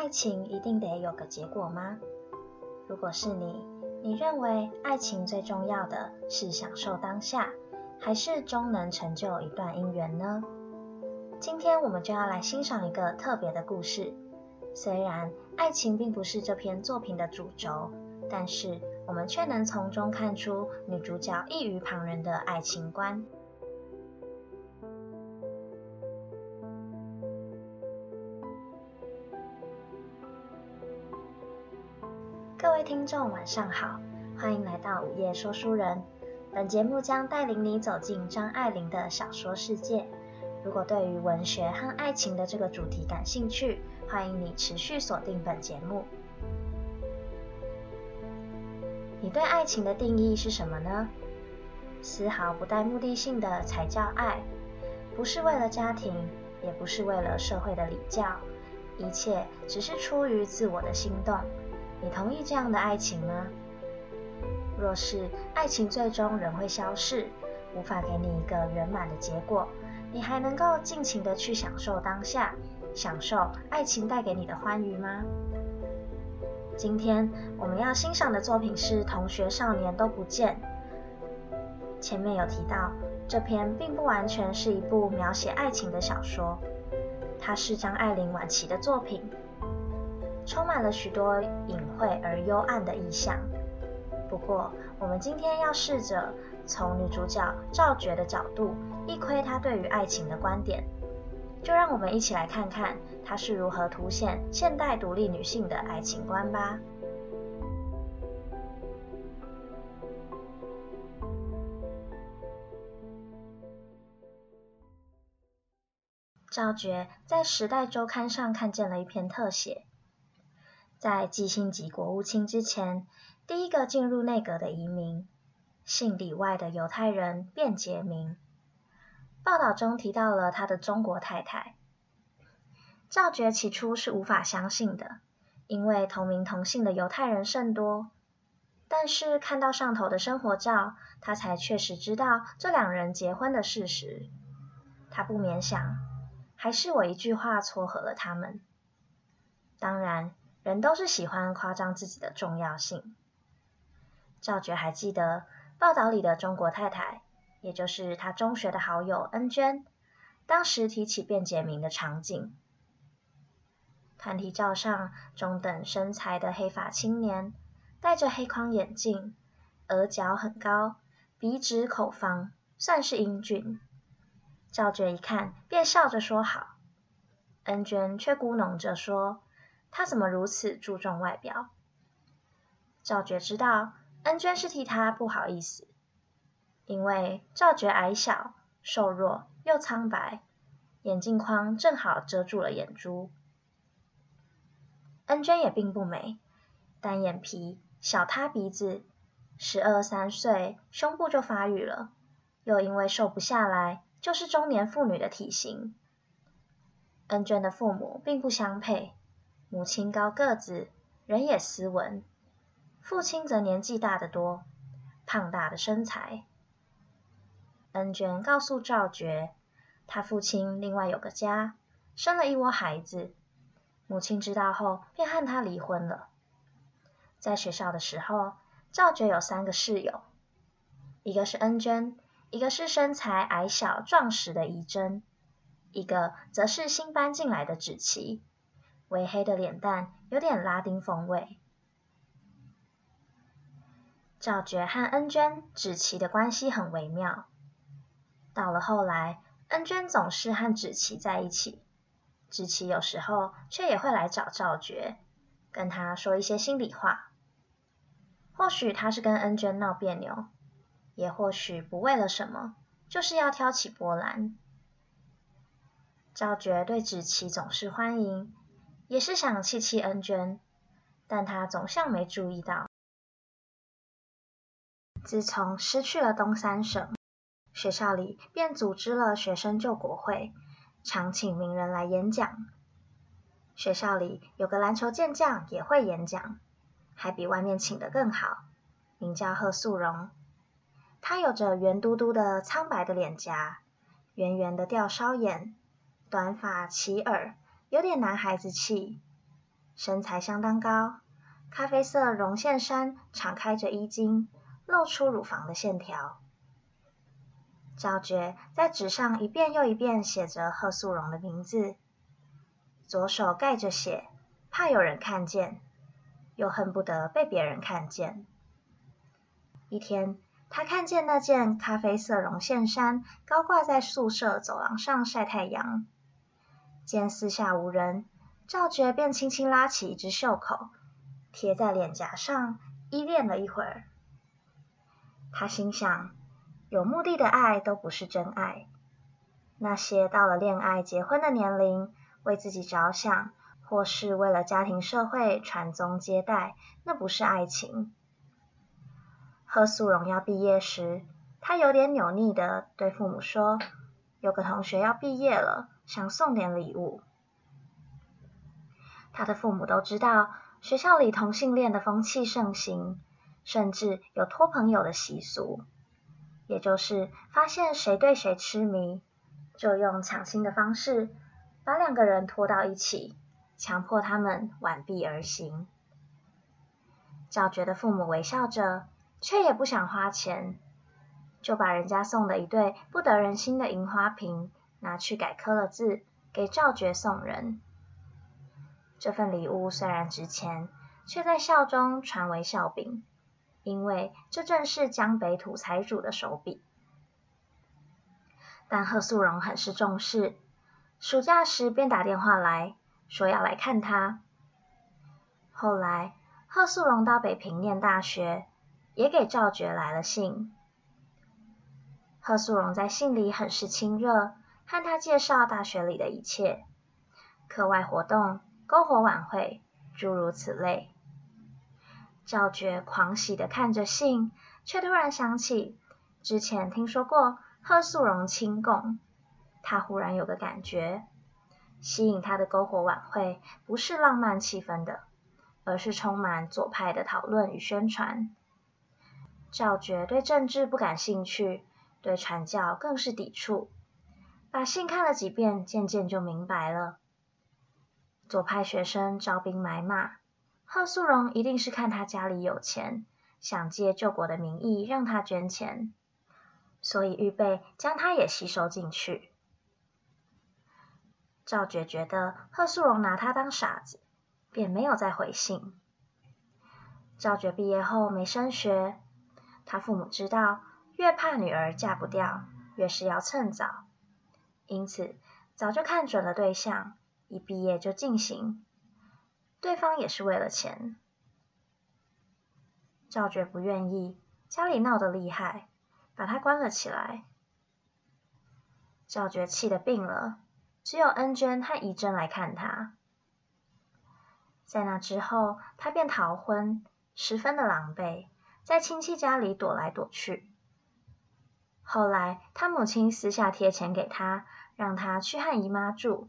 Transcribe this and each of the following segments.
爱情一定得有个结果吗？如果是你，你认为爱情最重要的是享受当下，还是终能成就一段姻缘呢？今天我们就要来欣赏一个特别的故事。虽然爱情并不是这篇作品的主轴，但是我们却能从中看出女主角异于旁人的爱情观。各位听众，晚上好，欢迎来到午夜说书人。本节目将带领你走进张爱玲的小说世界。如果对于文学和爱情的这个主题感兴趣，欢迎你持续锁定本节目。你对爱情的定义是什么呢？丝毫不带目的性的才叫爱，不是为了家庭，也不是为了社会的礼教，一切只是出于自我的心动。你同意这样的爱情吗？若是爱情最终仍会消逝，无法给你一个圆满的结果，你还能够尽情的去享受当下，享受爱情带给你的欢愉吗？今天我们要欣赏的作品是《同学少年都不见》。前面有提到，这篇并不完全是一部描写爱情的小说，它是张爱玲晚期的作品。充满了许多隐晦而幽暗的意象。不过，我们今天要试着从女主角赵觉的角度，一窥她对于爱情的观点。就让我们一起来看看她是如何凸显现代独立女性的爱情观吧。赵觉在《时代周刊》上看见了一篇特写。在季辛吉国务卿之前，第一个进入内阁的移民，姓李外的犹太人卞洁明。报道中提到了他的中国太太。赵觉起初是无法相信的，因为同名同姓的犹太人甚多。但是看到上头的生活照，他才确实知道这两人结婚的事实。他不免想，还是我一句话撮合了他们。当然。人都是喜欢夸张自己的重要性。赵觉还记得报道里的中国太太，也就是他中学的好友恩娟，当时提起卞洁明的场景。团体照上，中等身材的黑发青年，戴着黑框眼镜，额角很高，鼻直口方，算是英俊。赵觉一看，便笑着说好。恩娟却咕哝着说。他怎么如此注重外表？赵觉知道恩娟是替他不好意思，因为赵觉矮小、瘦弱又苍白，眼镜框正好遮住了眼珠。恩娟也并不美，单眼皮、小塌鼻子，十二三岁胸部就发育了，又因为瘦不下来，就是中年妇女的体型。恩娟的父母并不相配。母亲高个子，人也斯文；父亲则年纪大得多，胖大的身材。恩娟告诉赵觉，他父亲另外有个家，生了一窝孩子。母亲知道后，便和他离婚了。在学校的时候，赵觉有三个室友，一个是恩娟，一个是身材矮小壮实的怡珍，一个则是新搬进来的芷琪。微黑的脸蛋，有点拉丁风味。赵觉和恩娟、芷琪的关系很微妙。到了后来，恩娟总是和芷琪在一起，芷琪有时候却也会来找赵觉，跟他说一些心里话。或许他是跟恩娟闹别扭，也或许不为了什么，就是要挑起波澜。赵觉对芷琪总是欢迎。也是想气气恩娟，但他总像没注意到，自从失去了东三省，学校里便组织了学生救国会，常请名人来演讲。学校里有个篮球健将也会演讲，还比外面请的更好，名叫贺素荣。他有着圆嘟嘟的苍白的脸颊，圆圆的吊梢眼，短发齐耳。有点男孩子气，身材相当高，咖啡色绒线衫敞开着衣襟，露出乳房的线条。赵觉在纸上一遍又一遍写着贺素荣的名字，左手盖着写，怕有人看见，又恨不得被别人看见。一天，他看见那件咖啡色绒线衫高挂在宿舍走廊上晒太阳，见四下无人，赵觉便轻轻拉起一只袖口，贴在脸颊上，依恋了一会儿。他心想。有目的的爱都不是真爱，那些到了恋爱结婚的年龄，为自己着想，或是为了家庭社会传宗接代，那不是爱情。贺素荣要毕业时，他有点扭捏地对父母说：“有个同学要毕业了，想送点礼物。”他的父母都知道，学校里同性恋的风气盛行，甚至有托朋友的习俗。也就是发现谁对谁痴迷，就用抢亲的方式把两个人拖到一起，强迫他们挽臂而行。赵觉的父母微笑着，却也不想花钱，就把人家送的一对不得人心的银花瓶拿去改刻了字，给赵觉送人。这份礼物虽然值钱，却在校中传为笑柄。因为这正是江北土财主的手笔，但贺素荣很是重视，暑假时便打电话来说要来看他。后来贺素荣到北平念大学，也给赵觉来了信。贺素荣在信里很是亲热，和他介绍大学里的一切，课外活动、篝火晚会，诸如此类。赵觉狂喜地看着信，却突然想起之前听说过贺素荣亲共，他忽然有个感觉，吸引他的篝火晚会不是浪漫气氛的，而是充满左派的讨论与宣传。赵觉对政治不感兴趣，对传教更是抵触。把信看了几遍，渐渐就明白了，左派学生招兵买马。贺素荣一定是看他家里有钱，想借救国的名义让他捐钱，所以预备将他也吸收进去。赵觉觉得贺素荣拿他当傻子，便没有再回信。赵觉毕业后没升学，他父母知道，越怕女儿嫁不掉，越是要趁早，因此早就看准了对象，一毕业就进行。对方也是为了钱，赵觉不愿意，家里闹得厉害，把他关了起来。赵觉气得病了，只有恩娟和怡珍来看他。在那之后，他便逃婚，十分的狼狈，在亲戚家里躲来躲去。后来，他母亲私下贴钱给他，让他去和姨妈住。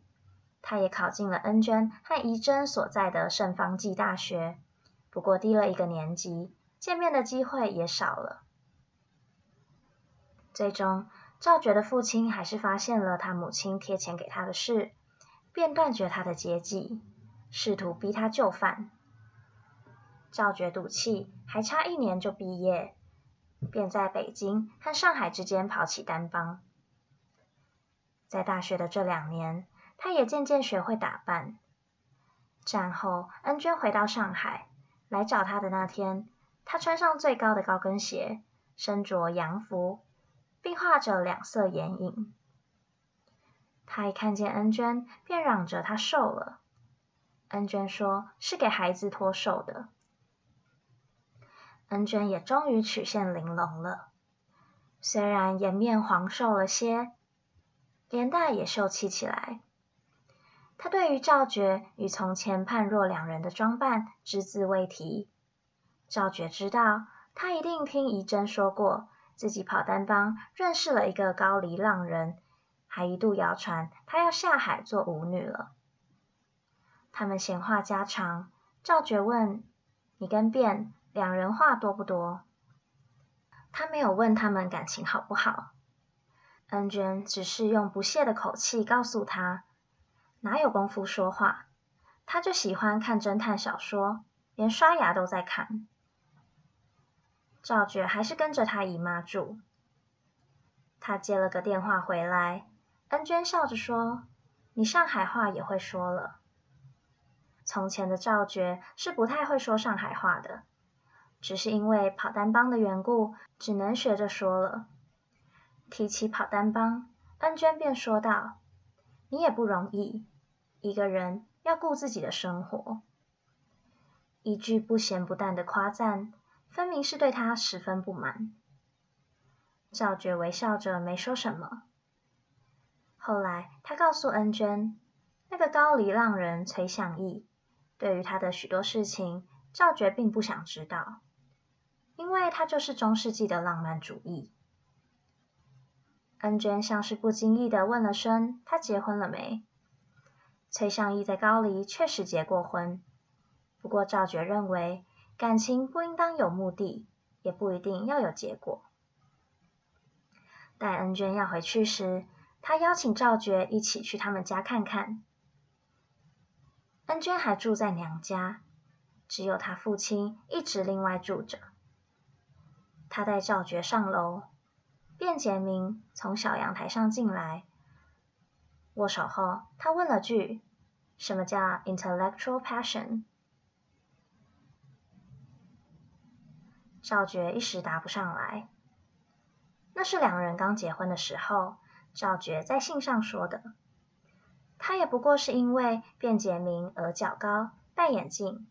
他也考进了恩娟和怡珍所在的圣方济大学，不过低了一个年级，见面的机会也少了。最终，赵觉的父亲还是发现了他母亲贴钱给他的事，便断绝他的接济，试图逼他就范。赵觉赌气，还差一年就毕业，便在北京和上海之间跑起单帮。在大学的这两年，他也渐渐学会打扮。战后，恩娟回到上海，来找他的那天，他穿上最高的高跟鞋，身着洋服，并画着两色眼影。他一看见恩娟，便嚷着她瘦了。恩娟说是给孩子脱瘦的。恩娟也终于曲线玲珑了，虽然颜面黄瘦了些，脸蛋也秀气起来。她对于赵觉与从前判若两人的装扮只字未提。赵觉知道，他一定听怡珍说过，自己跑单帮认识了一个高丽浪人，还一度谣传他要下海做舞女了。他们闲话家常，赵觉问：“你跟卞两人话多不多？”他没有问他们感情好不好，恩娟只是用不屑的口气告诉他。哪有功夫说话？他就喜欢看侦探小说，连刷牙都在看。赵觉还是跟着他姨妈住。他接了个电话回来，恩娟笑着说：“你上海话也会说了。”从前的赵觉是不太会说上海话的，只是因为跑单帮的缘故，只能学着说了。提起跑单帮，恩娟便说道：“你也不容易，一个人。”要顾自己的生活，一句不咸不淡的夸赞，分明是对他十分不满。赵觉微笑着没说什么。后来他告诉恩娟，那个高丽浪人崔相义，对于他的许多事情，赵觉并不想知道，因为他就是中世纪的浪漫主义。恩娟像是不经意地问了声：“他结婚了没？”崔相义在高丽确实结过婚，不过赵觉认为感情不应当有目的，也不一定要有结果。待恩娟要回去时，他邀请赵觉一起去他们家看看。恩娟还住在娘家，只有他父亲一直另外住着。他带赵觉上楼，卞杰明从小阳台上进来。握手后，他问了句：“什么叫 intellectual passion？” 赵觉一时答不上来。那是两人刚结婚的时候，赵觉在信上说的。他也不过是因为卞杰明额较高，戴眼镜，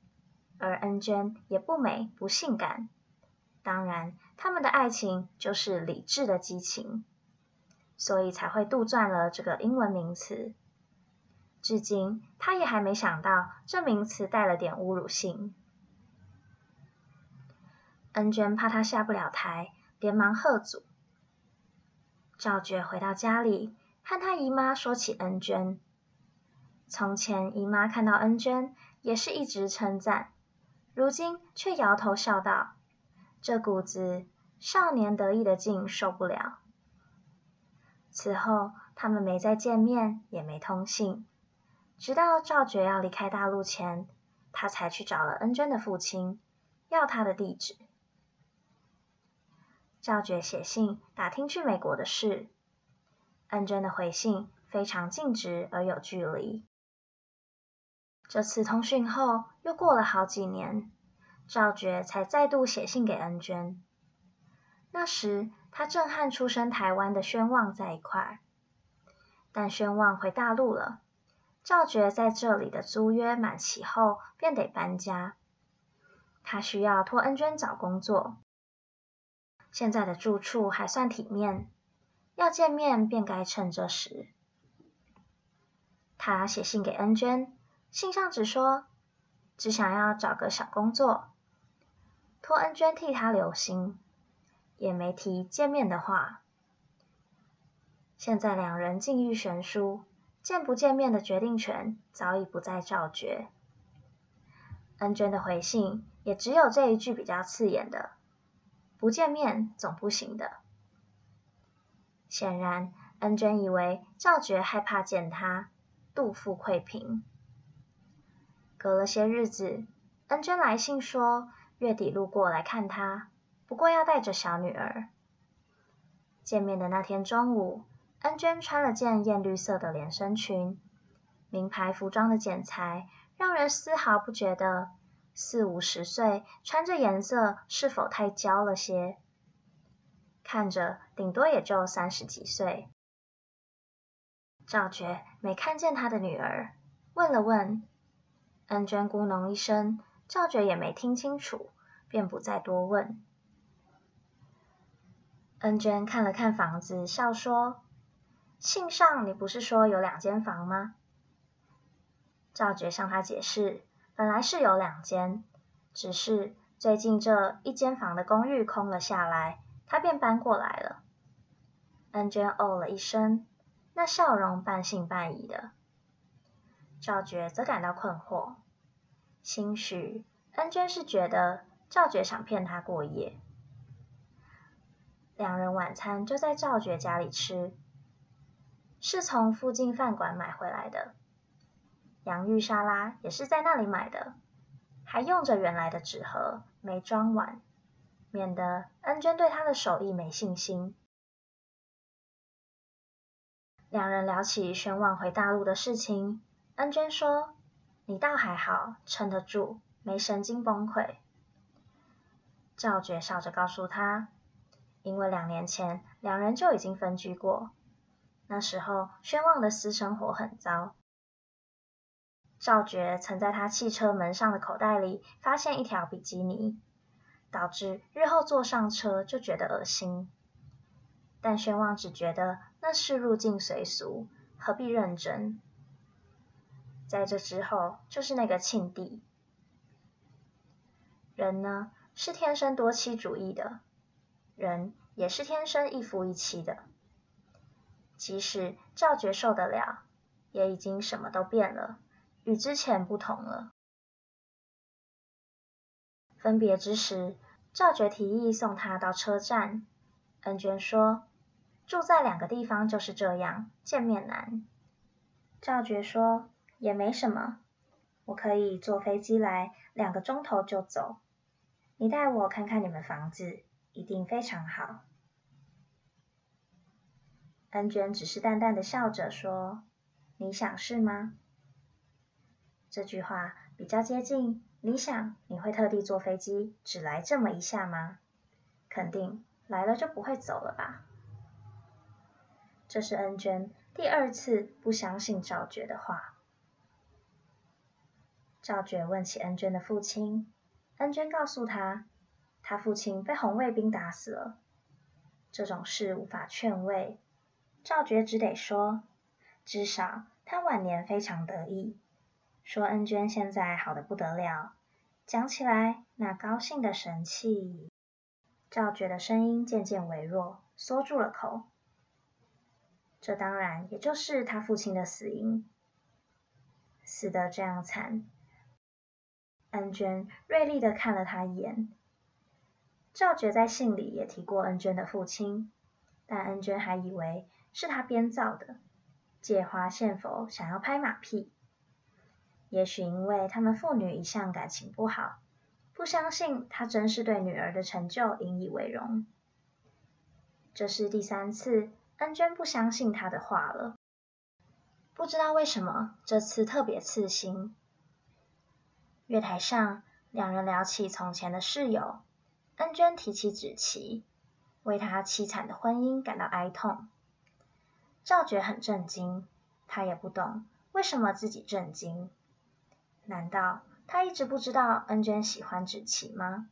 而恩娟也不美不性感。当然，他们的爱情就是理智的激情。所以才会杜撰了这个英文名词。至今，他也还没想到这名词带了点侮辱性。恩娟怕他下不了台，连忙喝阻。赵觉回到家里，和他姨妈说起恩娟。从前姨妈看到恩娟，也是一直称赞，如今却摇头笑道：“这股子少年得意的劲受不了。”此后，他们没再见面，也没通信。直到赵觉要离开大陆前，他才去找了恩娟的父亲，要他的地址。赵觉写信打听去美国的事，恩娟的回信非常尽职而有距离。这次通讯后，又过了好几年，赵觉才再度写信给恩娟。那时，他正和出生台湾的宣旺在一块儿，但宣旺回大陆了，赵觉在这里的租约满期后便得搬家，他需要托恩娟找工作。现在的住处还算体面，要见面便该趁这时。他写信给恩娟，信上只说只想要找个小工作，托恩娟替他留心。也没提见面的话。现在两人境遇悬殊，见不见面的决定权早已不在赵觉。恩娟的回信也只有这一句比较刺眼的：“不见面总不行的。”显然，恩娟以为赵觉害怕见他，肚腹匮贫。隔了些日子，恩娟来信说月底路过来看他。不过要带着小女儿。见面的那天中午，恩娟穿了件艳绿色的连身裙，名牌服装的剪裁让人丝毫不觉得四五十岁穿这颜色是否太娇了些。看着顶多也就三十几岁。赵觉没看见他的女儿，问了问，恩娟咕哝一声，赵觉也没听清楚，便不再多问。恩娟看了看房子，笑说：“信上你不是说有两间房吗？”赵觉向他解释：“本来是有两间，只是最近这一间房的公寓空了下来，他便搬过来了。”恩娟哦了一声，那笑容半信半疑的。赵觉则感到困惑，兴许恩娟是觉得赵觉想骗她过夜。两人晚餐就在赵觉家里吃，是从附近饭馆买回来的。洋芋沙拉也是在那里买的，还用着原来的纸盒，没装完，免得恩娟对他的手艺没信心。两人聊起宣望回大陆的事情，恩娟说：“你倒还好，撑得住，没神经崩溃。”赵觉笑着告诉他：“因为两年前两人就已经分居过，那时候宣望的私生活很糟。赵觉曾在他汽车门上的口袋里发现一条比基尼，导致日后坐上车就觉得恶心。但宣望只觉得。”那是入境随俗，何必认真？在这之后，就是那个庆帝。人呢，是天生多妻主义的，人也是天生一夫一妻的。即使赵觉受得了，也已经什么都变了，与之前不同了。分别之时，赵觉提议送他到车站，恩娟说。住在两个地方就是这样，见面难。赵觉说：“也没什么，我可以坐飞机来，两个钟头就走。你带我看看你们房子，一定非常好。”恩娟只是淡淡的笑着说：“你想是吗？”这句话比较接近。你想你会特地坐飞机只来这么一下吗？肯定来了就不会走了吧。这是恩娟第二次不相信赵觉的话。赵觉问起恩娟的父亲，恩娟告诉他，他父亲被红卫兵打死了。这种事无法劝慰，赵觉只得说，至少他晚年非常得意，说恩娟现在好得不得了，讲起来那高兴的神气。赵觉的声音渐渐微弱，缩住了口。这当然也就是他父亲的死因，死得这样惨。恩娟锐利的看了他一眼。赵觉在信里也提过恩娟的父亲，但恩娟还以为是他编造的，借花献佛，想要拍马屁。也许因为他们父女一向感情不好，不相信他真是对女儿的成就引以为荣。这是第三次。恩娟不相信他的话了，不知道为什么这次特别刺心。月台上，两人聊起从前的室友，恩娟提起芷琪，为他凄惨的婚姻感到哀痛。赵觉很震惊，他也不懂为什么自己震惊。难道他一直不知道恩娟喜欢芷琪吗？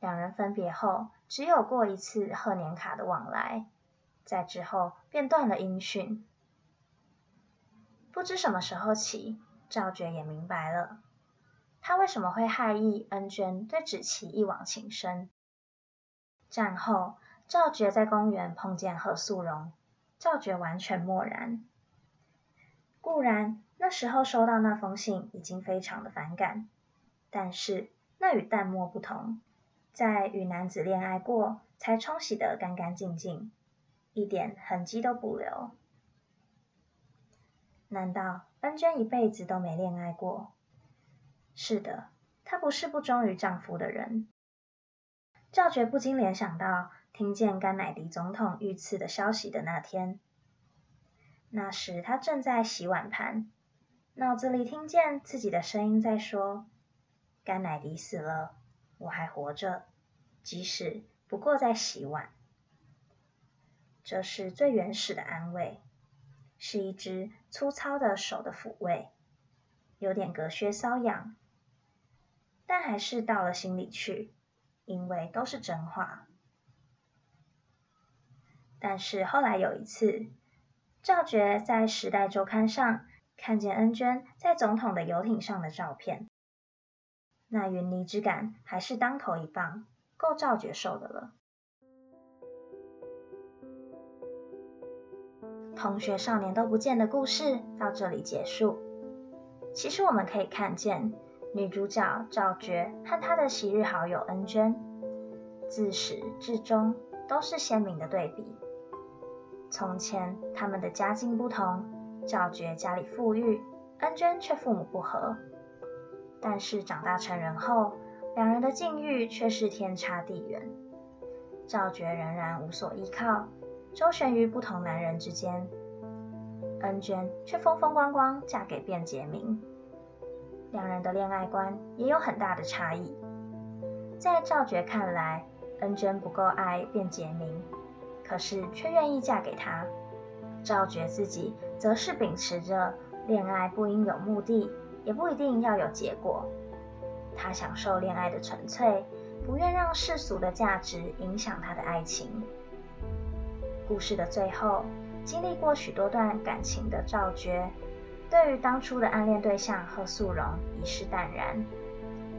两人分别后，只有过一次贺年卡的往来。在之后便断了音讯。不知什么时候起，赵觉也明白了，他为什么会害意恩娟对芷琪一往情深。战后，赵觉在公园碰见贺素荣，赵觉完全漠然。固然那时候收到那封信已经非常的反感，但是那与淡漠不同，在与男子恋爱过才冲洗得干干净净。一点痕迹都不留。难道恩娟一辈子都没恋爱过？是的，她不是不忠于丈夫的人。赵觉不禁联想到听见甘乃迪总统遇刺的消息的那天。那时他正在洗碗盘，脑子里听见自己的声音在说：“甘乃迪死了，我还活着，即使不过在洗碗。”这是最原始的安慰，是一只粗糙的手的抚慰，有点隔靴搔痒，但还是到了心里去，因为都是真话。但是后来有一次，赵觉在《时代周刊》上看见恩娟在总统的游艇上的照片，那云泥之感还是当头一棒，够赵觉受的了。同学少年都不见的故事到这里结束。其实我们可以看见，女主角赵觉和她的昔日好友恩娟，自始至终都是鲜明的对比。从前他们的家境不同，赵觉家里富裕，恩娟却父母不和。但是长大成人后，两人的境遇却是天差地远。赵觉仍然无所依靠，周旋于不同男人之间；恩娟却风风光光嫁给卞杰明。两人的恋爱观也有很大的差异。在赵觉看来，恩娟不够爱卞杰明，可是却愿意嫁给他。赵觉自己则是秉持着恋爱不应有目的，也不一定要有结果。他享受恋爱的纯粹，不愿让世俗的价值影响他的爱情。故事的最后，经历过许多段感情的赵觉，对于当初的暗恋对象贺素荣已是淡然，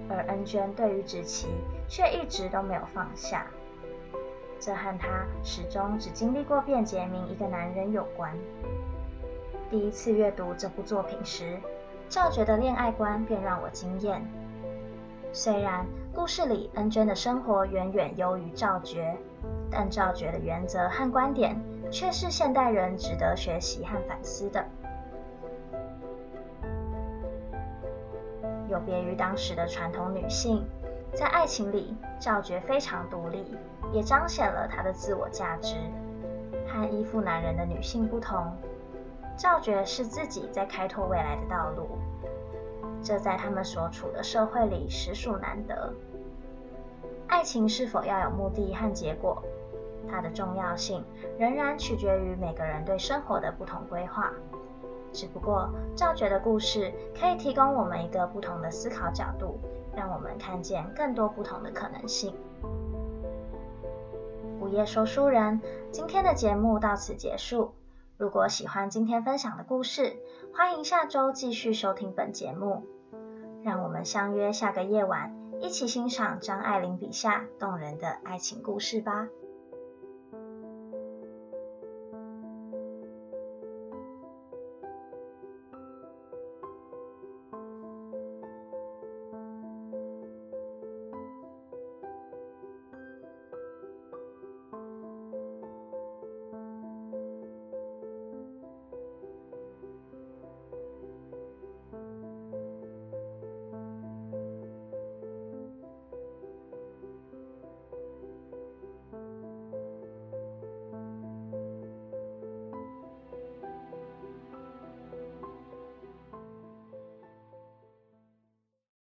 而恩娟对于芷琪却一直都没有放下。这和他始终只经历过卞杰明一个男人有关。第一次阅读这部作品时，赵觉的恋爱观便让我惊艳。虽然故事里恩娟的生活远远优于赵觉，但赵觉的原则和观点却是现代人值得学习和反思的。有别于当时的传统女性，在爱情里，赵觉非常独立，也彰显了她的自我价值。和依附男人的女性不同，赵觉是自己在开拓未来的道路。这在他们所处的社会里实属难得。爱情是否要有目的和结果，它的重要性仍然取决于每个人对生活的不同规划。只不过赵觉的故事可以提供我们一个不同的思考角度，让我们看见更多不同的可能性。午夜说书人，今天的节目到此结束。如果喜欢今天分享的故事，欢迎下周继续收听本节目。让我们相约下个夜晚，一起欣赏张爱玲笔下动人的爱情故事吧。